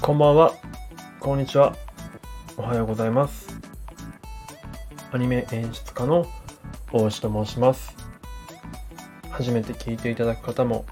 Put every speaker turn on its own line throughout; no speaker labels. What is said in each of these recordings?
こんばんは、こんにちは、おはようございます。アニメ演出家の大石と申します。初めて聞いていただく方も、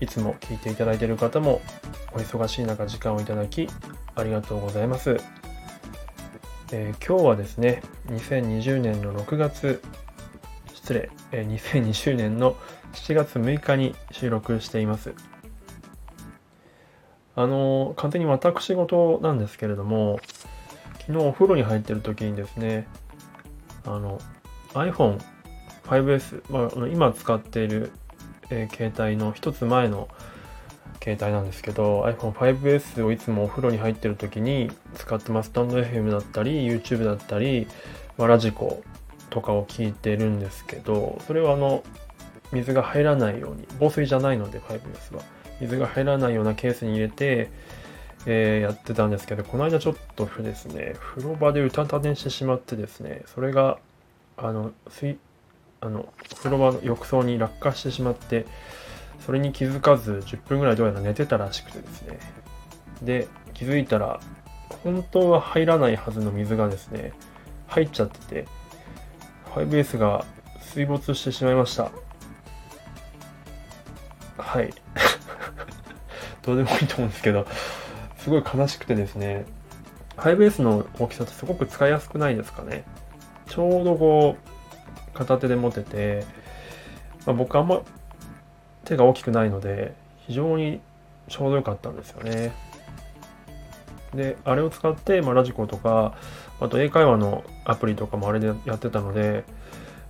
いつも聞いていただいている方も、お忙しい中時間をいただき、ありがとうございます。えー今日はですね、2020年の6月、失礼、えー2020年の7月6日に収録しています。あの完全に私事なんですけれども昨日お風呂に入ってる時にですねあの iPhone5S、まああの、今使っている、えー携帯の一つ前の携帯なんですけど iPhone5S をいつもお風呂に入ってる時に使ってますスタンド FM だったり YouTube だったり、まあラジコとかを聞いてるんですけどそれはあの水が入らないように防水じゃないので 5S は。水が入らないようなケースに入れて、えーやってたんですけどこの間ちょっとですね風呂場でうたた寝してしまってですねそれがあの水あの風呂場の浴槽に落下してしまってそれに気づかず10分ぐらいどうやら寝てたらしくてですねで気づいたら本当は入らないはずの水がですね入っちゃってて 5S が水没してしまいました。はい。どうでもいいと思うんですけどすごい悲しくてですね 5S の大きさってすごく使いやすくないですかね。ちょうどこう片手で持てて、まあ、僕あんま手が大きくないので非常にちょうど良かったんですよね。であれを使って、まあ、ラジコとかあと英会話のアプリとかもあれでやってたので、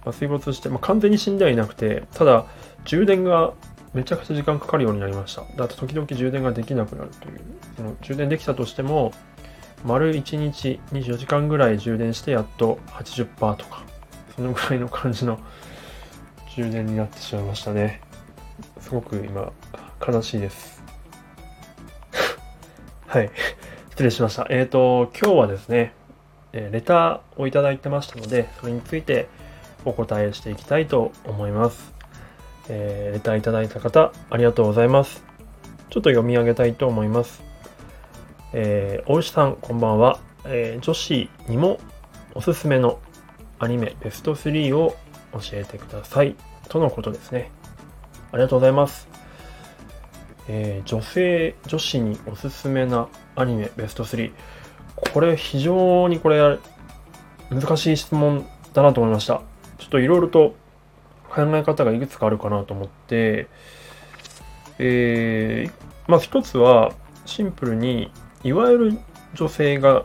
まあ、水没して、まあ、完全に死んではいなくてただ充電がめちゃくちゃ時間かかるようになりました。だって時々充電ができなくなるという。その充電できたとしても丸1日24時間ぐらい充電してやっと80%とかそのぐらいの感じの充電になってしまいましたね。すごく今悲しいです。はい。失礼しましたえっ、ー、と今日はですねえレターをいただいてましたのでそれについてお答えしていきたいと思いますえーレターいただいた方、ありがとうございます。ちょっと読み上げたいと思います。えー、大石さん、こんばんは。えー女子にもおすすめのアニメベスト3を教えてください。とのことですね。ありがとうございます。えー女性、女子におすすめなアニメベスト3。これ非常にこれ難しい質問だなと思いました。ちょっといろいろと考え方がいくつかあるかなと思って、えーまあ一つはシンプルにいわゆる女性が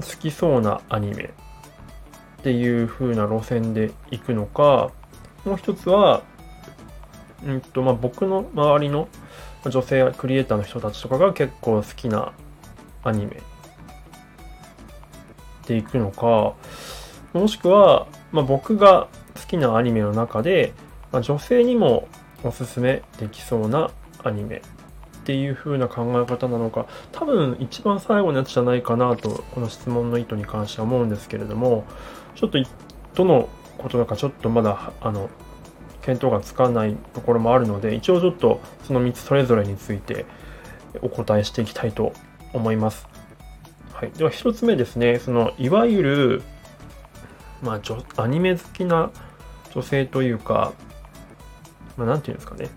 好きそうなアニメっていう風な路線で行くのかもう一つは、うんとまあ、僕の周りの女性クリエイターの人たちとかが結構好きなアニメで行くのかもしくは、まあ、僕が好きなアニメの中で、まあ、女性にもおすすめできそうなアニメっていう風な考え方なのか多分一番最後のやつじゃないかなとこの質問の意図に関しては思うんですけれどもちょっとどのことだかちょっとまだあの見当がつかないところもあるので一応ちょっとその3つそれぞれについてお答えしていきたいと思います。はい、では1つ目ですねそのいわゆるまあ、女アニメ好きな女性というか、まあ、ていうんですかね。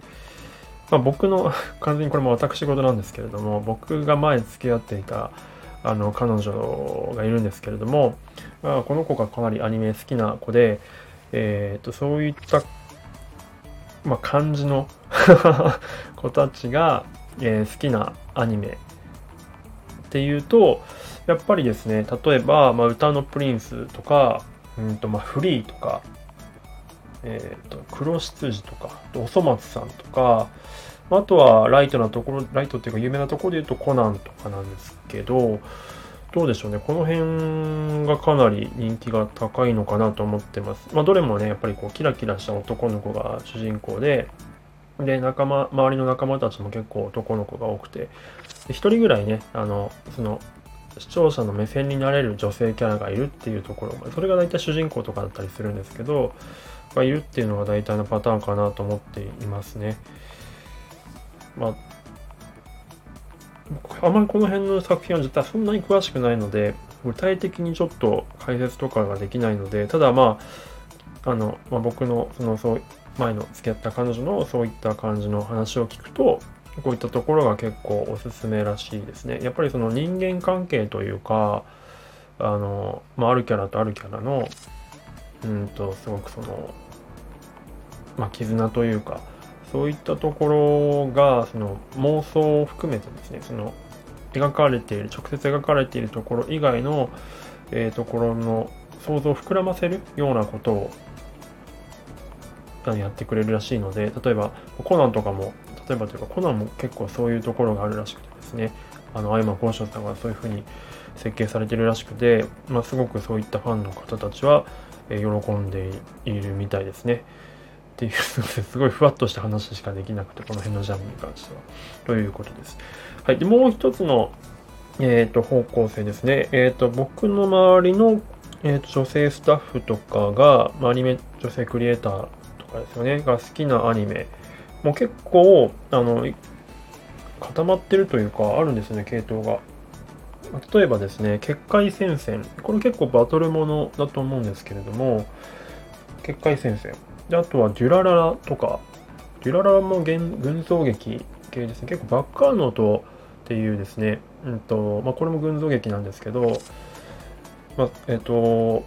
まあ、僕の、完全にこれも私事なんですけれども、僕が前付き合っていた、あの、彼女がいるんですけれども、まあ、この子がかなりアニメ好きな子で、えっ、と、そういった、まあ、感じの 子たちが、えー好きなアニメ。っていうと、やっぱりですね、例えば、まあ、歌のプリンスとか、うんとまあ、フリーとか、えー、と黒羊とか、おそ松さんとか、あとはライトなところ、ライトっていうか有名なところで言うとコナンとかなんですけど、どうでしょうね。この辺がかなり人気が高いのかなと思ってます。まあ、どれもね、やっぱりこう、キラキラした男の子が主人公で、で、仲間、周りの仲間たちも結構男の子が多くて、で一人ぐらいね、あの、その、視聴者の目線になれる女性キャラがいるっていうところ、それが大体主人公とかだったりするんですけど、がいるっていうのが大体のパターンかなと思っていますね。まあ、あまりこの辺の作品は実はそんなに詳しくないので、具体的にちょっと解説とかができないので、ただまあ、あの、まあ、僕のそのそう前の付き合った彼女のそういった感じの話を聞くと、こういったところが結構おすすめらしいですね。やっぱりその人間関係というか、あの、まあ、あるキャラとあるキャラの、うんと、すごくその、まあ、絆というか、そういったところが、その妄想を含めてですね、その描かれている、直接描かれているところ以外の、えー、ところの想像を膨らませるようなことをやってくれるらしいので、例えばコナンとかも、例えばというかコナンも結構そういうところがあるらしくてですね、あの、アイマ・ゴーションさんがそういうふうに設計されてるらしくて、まあ、すごくそういったファンの方たちは、喜んでいるみたいですね。っていう、すごいふわっとした話しかできなくて、この辺のジャンルに関しては。ということです。はい。で、もう一つの、えっ、ー、と、方向性ですね。えっ、ー、と、僕の周りの、えっ、ー、と、女性スタッフとかが、まあ、アニメ、女性クリエイターとかですよね、が好きなアニメ、もう結構、あの、固まってるというか、あるんですね、系統が。例えばですね、結界戦線。これ結構バトルものだと思うんですけれども、結界戦線。で、あとはデュラララとか、デュラララも群像劇系ですね。結構バッカーノートっていうですね、うんと、まあ、これも群像劇なんですけど、まあ、えっ、と、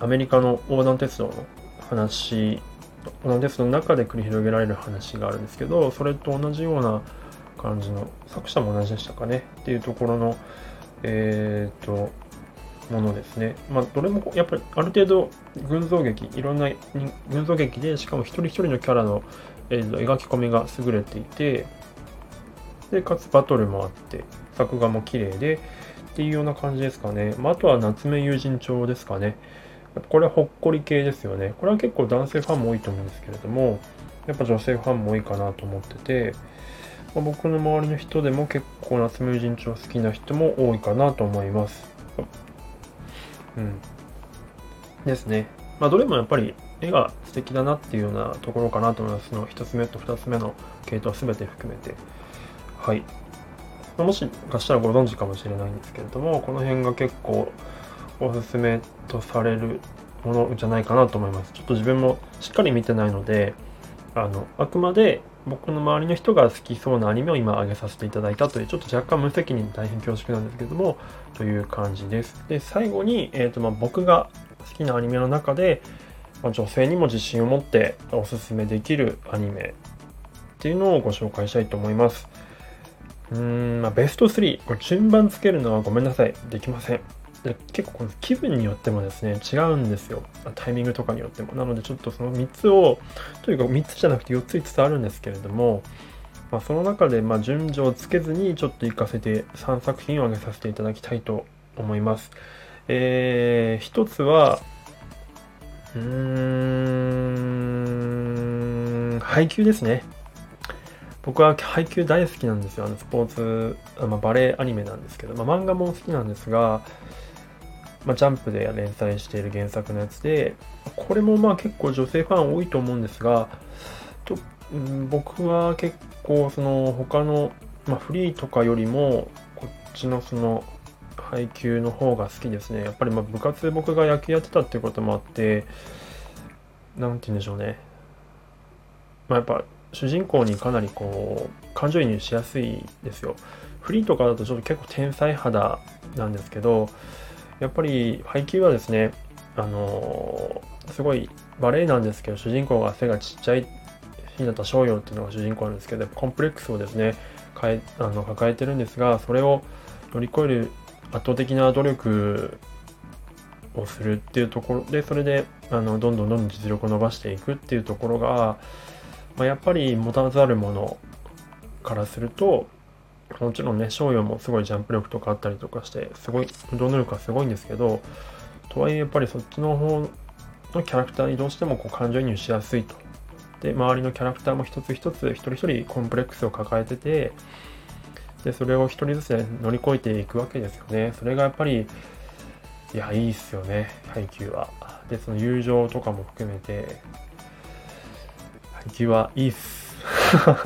アメリカの横断鉄道の話、横断鉄道の中で繰り広げられる話があるんですけど、それと同じような感じの、作者も同じでしたかねっていうところの、えっ、と、ものですね。まあ、どれもやっぱりある程度群像劇、いろんな群像劇で、しかも一人一人のキャラの、えー、描き込みが優れていて、で、かつバトルもあって、作画も綺麗で、っていうような感じですかね。まあ、あとは夏目友人帳ですかね。これはほっこり系ですよね。これは結構男性ファンも多いと思うんですけれども、やっぱ女性ファンも多いかなと思ってて、まあ、僕の周りの人でも結構夏目友人帳好きな人も多いかなと思います。うん。ですね。まあ、どれもやっぱり絵が素敵だなっていうようなところかなと思います。その1つ目と2つ目の系統すべて含めて。はい。もしかしたらご存知かもしれないんですけれども、この辺が結構おすすめとされるものじゃないかなと思います。ちょっと自分もしっかり見てないので、あの、あくまで僕の周りの人が好きそうなアニメを今挙げさせていただいたという、ちょっと若干無責任大変恐縮なんですけども、という感じです。で、最後に、え、ー、と、まあ、僕が好きなアニメの中で、まあ、女性にも自信を持っておすすめできるアニメっていうのをご紹介したいと思います。うーん、まあ、ベスト3、これ順番つけるのはごめんなさい。できません。で結構この気分によってもですね、違うんですよ。タイミングとかによっても。なのでちょっとその3つを、とにか3つじゃなくて4つ5つあるんですけれども、まあ、その中でま順序をつけずにちょっと行かせて3作品を挙げさせていただきたいと思います。えー、1つは、うーん、配給ですね。僕は配給大好きなんですよ。あのスポーツ、まあ、バレエアニメなんですけど、まあ、漫画も好きなんですが、まあ、ジャンプで連載している原作のやつで、これもまあ結構女性ファン多いと思うんですが、とうん、僕は結構その他の、まあ、フリーとかよりも、こっちのその配給の方が好きですね。やっぱりま部活僕が野球やってたっていうこともあって、なんて言うんでしょうね。まあ、やっぱ主人公にかなりこう感情移入しやすいですよ。フリーとかだとちょっと結構天才肌なんですけど、やっぱり配給はですね、あのー、すごいバレエなんですけど、主人公が背がちっちゃい日向翔陽っていうのが主人公なんですけど、コンプレックスをですね、かえあの抱えてるんですが、それを乗り越える圧倒的な努力をするっていうところで、それであのどんどんどんどん実力を伸ばしていくっていうところが、まあ、やっぱり持たざるものからすると、もちろんね、翔陽もすごいジャンプ力とかあったりとかして、すごい、運動能力はすごいんですけど、とはいえやっぱりそっちの方のキャラクターにどうしてもこう感情移入しやすいと。で、周りのキャラクターも一つ一つ、一人一人コンプレックスを抱えてて、で、それを一人ずつ、ね、乗り越えていくわけですよね。それがやっぱり、いや、いいっすよね、配給は。で、その友情とかも含めて、配給はいいっす。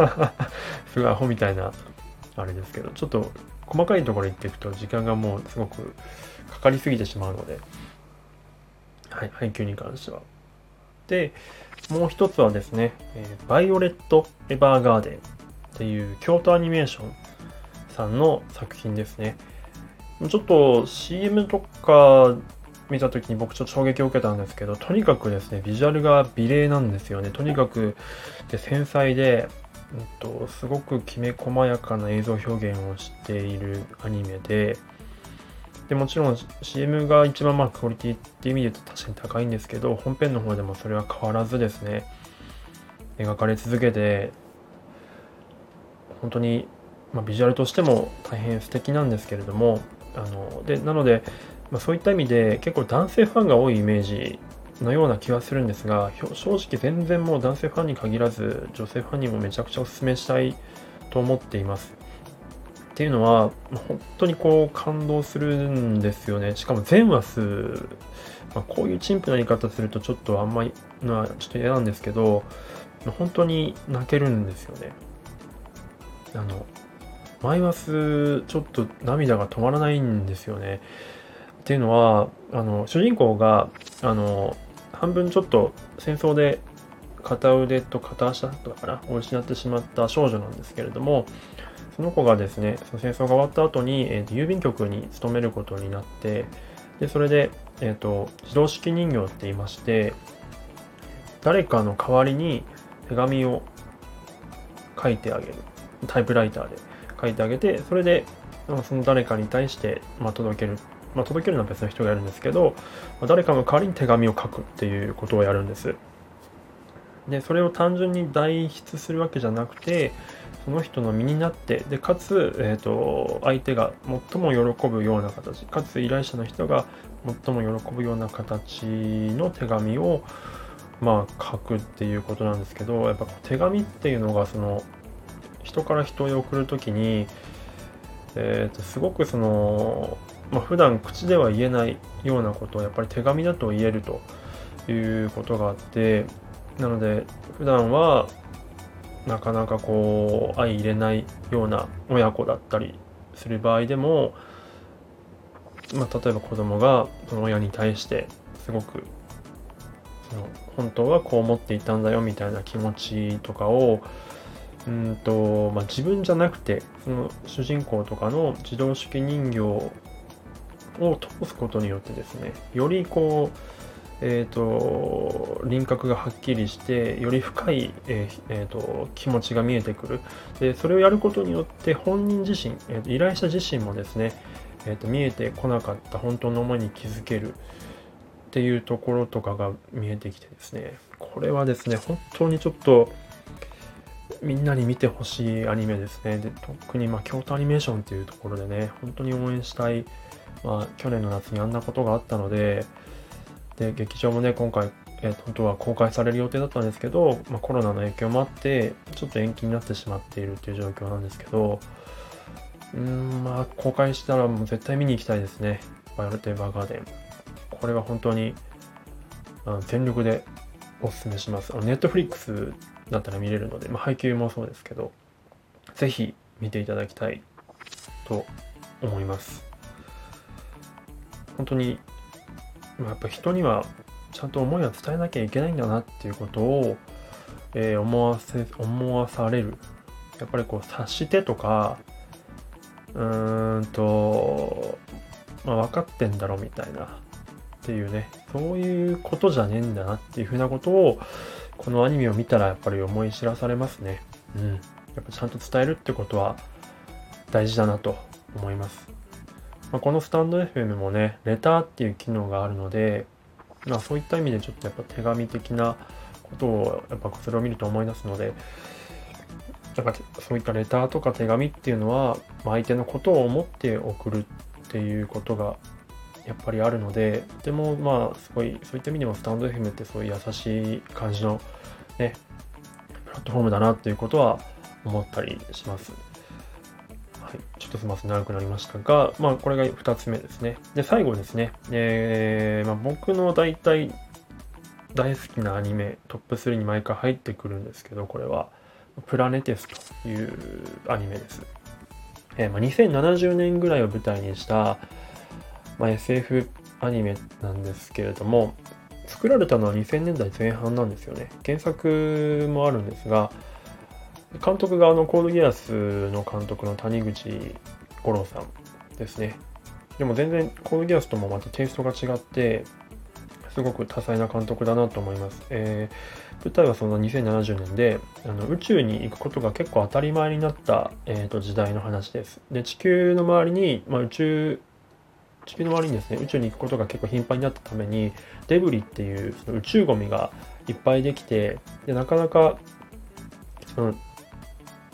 すごいアホみたいな、あれですけど、ちょっと細かいところ行っていくと時間がもうすごくかかりすぎてしまうので、はい、配給に関しては。で、もう一つはですね、えー、バイオレット・エヴァーガーデンっていう京都アニメーションさんの作品ですね。ちょっと CM とか見た時に僕ちょっと衝撃を受けたんですけど、とにかくですね、ビジュアルが美麗なんですよね。とにかくで繊細で、うんと、すごくきめ細やかな映像表現をしているアニメで、でもちろん CM が一番まあクオリティっていう意味で言うと確かに高いんですけど、本編の方でもそれは変わらずですね、描かれ続けて、本当に、まあ、ビジュアルとしても大変素敵なんですけれども、あのでなので、まあ、そういった意味で結構男性ファンが多いイメージのような気はするんですが正直全然もう男性ファンに限らず女性ファンにもめちゃくちゃお勧めしたいと思っています。っていうのは本当にこう感動するんですよね。しかも全話数、まあ、こういう陳腐な言い方するとちょっとあんまりなちょっと嫌なんですけど本当に泣けるんですよね。あのマイワスちょっと涙が止まらないんですよね。っていうのはあの主人公があの半分ちょっと戦争で片腕と片足だったかな？を失ってしまった少女なんですけれどもその子がですねその戦争が終わった後に、えー、郵便局に勤めることになってでそれで、えーと、自動式人形って言いまして誰かの代わりに手紙を書いてあげる。タイプライターで。書いてあげて、それで、その誰かに対して、まあ、届ける。まあ、届けるのは別の人がやるんですけど、まあ、誰かの代わりに手紙を書くっていうことをやるんです。で、それを単純に代筆するわけじゃなくて、その人の身になって、で、かつ、えっ、ー、と、相手が最も喜ぶような形、かつ依頼者の人が最も喜ぶような形の手紙を、まあ、書くっていうことなんですけど、やっぱ手紙っていうのが、その、人から人へ送る時に、えー、とすごくその、まあ、普段口では言えないようなことをやっぱり手紙だと言えるということがあってなので普段はなかなかこう相入れないような親子だったりする場合でも、まあ、例えば子供がその親に対してすごくその本当はこう思っていたんだよみたいな気持ちとかをうんと、まあ、自分じゃなくて、その主人公とかの自動式人形を通すことによってですね、よりこう、えーと、輪郭がはっきりしてより深い、えーえーと、気持ちが見えてくる。でそれをやることによって本人自身、えーと、依頼者自身もですね、えー、と見えてこなかった本当の思いに気づける。っていうところとかが見えてきてですねこれはですね本当にちょっとみんなに見てほしいアニメですね。で特にまあ京都アニメーションっていうところでね、本当に応援したい、まあ、去年の夏にあんなことがあったので、で劇場もね、今回、えー、本当は公開される予定だったんですけど、まあ、コロナの影響もあって、ちょっと延期になってしまっているっていう状況なんですけど、うーん、まあ、公開したらもう絶対見に行きたいですね。バイオレット・エヴァーガーデン。これは本当に、あ全力でおすすめします。ネットフリックスだったら見れるので、まあ、配給もそうですけど、ぜひ見ていただきたいと思います。本当に、まあ、やっぱ人にはちゃんと思いは伝えなきゃいけないんだなっていうことを、えー、思わせ、思わされる。やっぱりこう察してとか、うーんと、まあ、分かってんだろみたいなっていうね、そういうことじゃねえんだなっていうふうなことを、このアニメを見たらやっぱり思い知らされますね。うん。やっぱちゃんと伝えるってことは大事だなと思います。まあ、このスタンド FM もね、レターっていう機能があるので、まあそういった意味でちょっとやっぱ手紙的なことをやっぱそれを見ると思い出すので、やっぱそういったレターとか手紙っていうのはま、相手のことを思って送るっていうことがやっぱりあるので、でもまあ、すごい、そういった意味でもスタンド FM ってそういう優しい感じのね、プラットフォームだなっていうことは思ったりします。はい。ちょっとすみません、長くなりましたが、まあ、これが2つ目ですね。で、最後ですね。えー、まあ、僕の大体大好きなアニメ、トップ3に毎回入ってくるんですけど、これは、プラネテスというアニメです。えー、まあ、2070年ぐらいを舞台にした、まあ、SF アニメなんですけれども、作られたのは2000年代前半なんですよね。原作もあるんですが、監督があのコードギアスの監督の谷口五郎さんですね。でも全然コードギアスともまたテイストが違って、すごく多彩な監督だなと思います。えー、舞台はその2070年であの宇宙に行くことが結構当たり前になった、えーと、時代の話です。で地球の周りに、まあ、宇宙地球の周りにですね。宇宙に行くことが結構頻繁になったためにデブリっていうその宇宙ゴミがいっぱいできてでなかなかその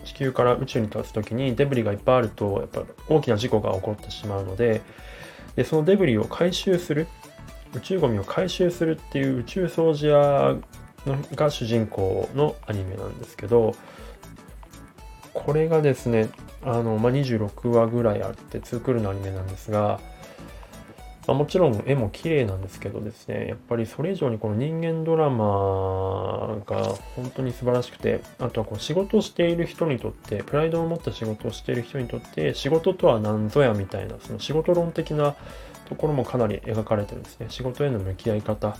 地球から宇宙に立つ時にデブリがいっぱいあるとやっぱ大きな事故が起こってしまうのででそのデブリを回収する宇宙ゴミを回収するっていう宇宙掃除屋のが主人公のアニメなんですけどこれがですねあの、まあ、26話ぐらいあって2クールのアニメなんですが、まあ、もちろん絵も綺麗なんですけどですねやっぱりそれ以上にこの人間ドラマが本当に素晴らしくてあとはこう仕事をしている人にとってプライドを持った仕事をしている人にとって仕事とは何ぞやみたいなその仕事論的なところもかなり描かれてるんですね。仕事への向き合い方。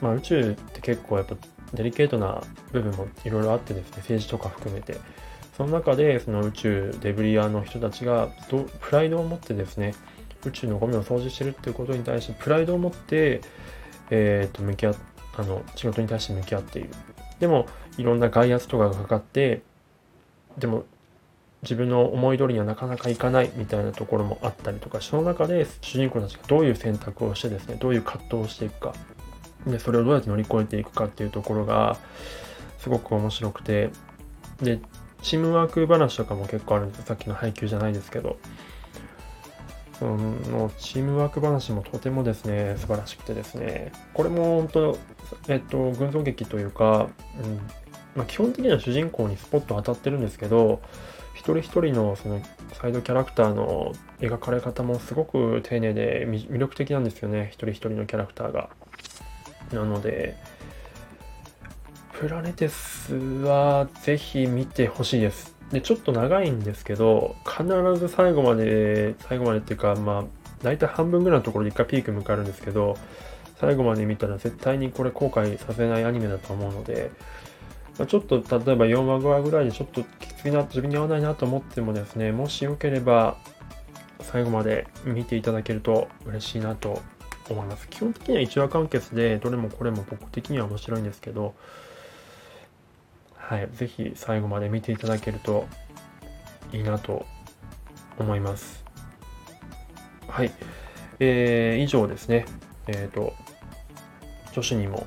まあ、宇宙って結構やっぱデリケートな部分もいろいろあってですね、政治とか含めて。その中で、その宇宙デブリアの人たちが、プライドを持ってですね、宇宙のゴミを掃除してるっていうことに対して、プライドを持って、えっ、ー、と、向き合あの、仕事に対して向き合っている。でも、いろんな外圧とかがかかって、でも、自分の思い通りにはなかなかいかないみたいなところもあったりとかその中で主人公たちがどういう選択をしてですねどういう葛藤をしていくか。でそれをどうやって乗り越えていくかっていうところがすごく面白くて。でチームワーク話とかも結構あるんですさっきの配給じゃないですけど。そのチームワーク話もとてもですね素晴らしくてですねこれも本当えっと群像劇というか、うんまあ、基本的には主人公にスポット当たってるんですけど一人一人のそのサイドキャラクターの描かれ方もすごく丁寧で魅力的なんですよね一人一人のキャラクターが。なのでプラネテスはぜひ見てほしいです。でちょっと長いんですけど必ず最後まで最後までっていうかまあ大体半分ぐらいのところで一回ピーク迎えるんですけど最後まで見たら絶対にこれ後悔させないアニメだと思うのでまあ、ちょっと例えば4話5話ぐらいでちょっときついな、自分に合わないなと思ってもですね、もしよければ最後まで見ていただけると嬉しいなと思います。基本的には1話完結で、どれもこれも僕的には面白いんですけど、はい、ぜひ最後まで見ていただけるといいなと思います。はい。えー、以上ですね。えっ、ー、と、女子にも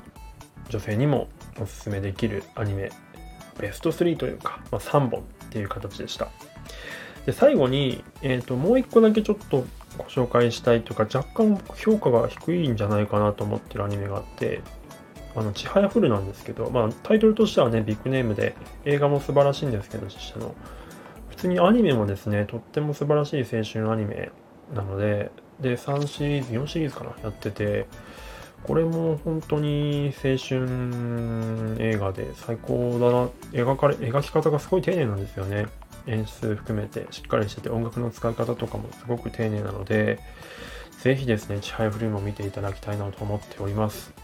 女性にもおすすめできるアニメベスト3というか、まあ、3本っていう形でした。で最後に、えーと、もう1個だけちょっとご紹介したいというか若干評価が低いんじゃないかなと思ってるアニメがあってあの、ちはやふるなんですけど、まあ、タイトルとしてはね、ビッグネームで、映画も素晴らしいんですけど、実写の。普通にアニメもですね、とっても素晴らしい青春アニメなので、で、3シリーズ、4シリーズかな、やってて、これも本当に青春映画で最高だな。描かれ、描き方がすごい丁寧なんですよね。演出含めてしっかりしてて音楽の使い方とかもすごく丁寧なので、ぜひですね、チハイフルームを見ていただきたいなと思っております。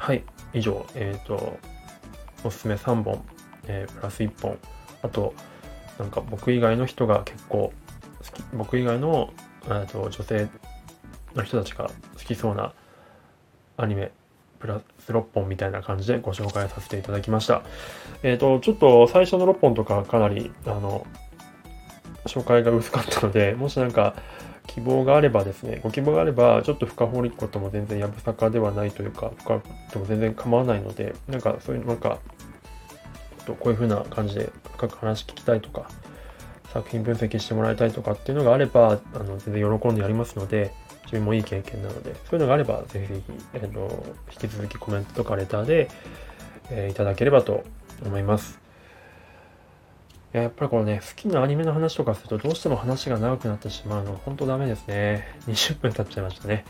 はい、以上、えっ、ー、と、おすすめ3本、えー、プラス1本、あと、なんか僕以外の人が結構好き、僕以外の、えーと女性の人たちが好きそうなアニメプラス6本みたいな感じでご紹介させていただきました。えっ、ー、と、ちょっと最初の6本とかかなり、あの、紹介が薄かったので、もしなんか希望があればですね、ご希望があれば、ちょっと深掘りことも全然やぶさかではないというか、深くても全然構わないので、なんかそういう、なんか、こういう風な感じで深く話聞きたいとか、作品分析してもらいたいとかっていうのがあれば、あの全然喜んでやりますので、自分もいい経験なので、そういうのがあれば、ぜひぜひ、えーと、引き続きコメントとかレターで、えー、いただければと思います。ややっぱりこのね、好きなアニメの話とかするとどうしても話が長くなってしまうの、は本当ダメですね。20分経っちゃいましたね。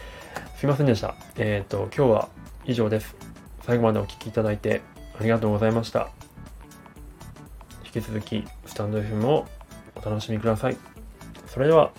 すいませんでした。えっ、ー、と、今日は以上です。最後までお聴きいただいてありがとうございました。引き続き、スタンド FM をお楽しみください。それでは。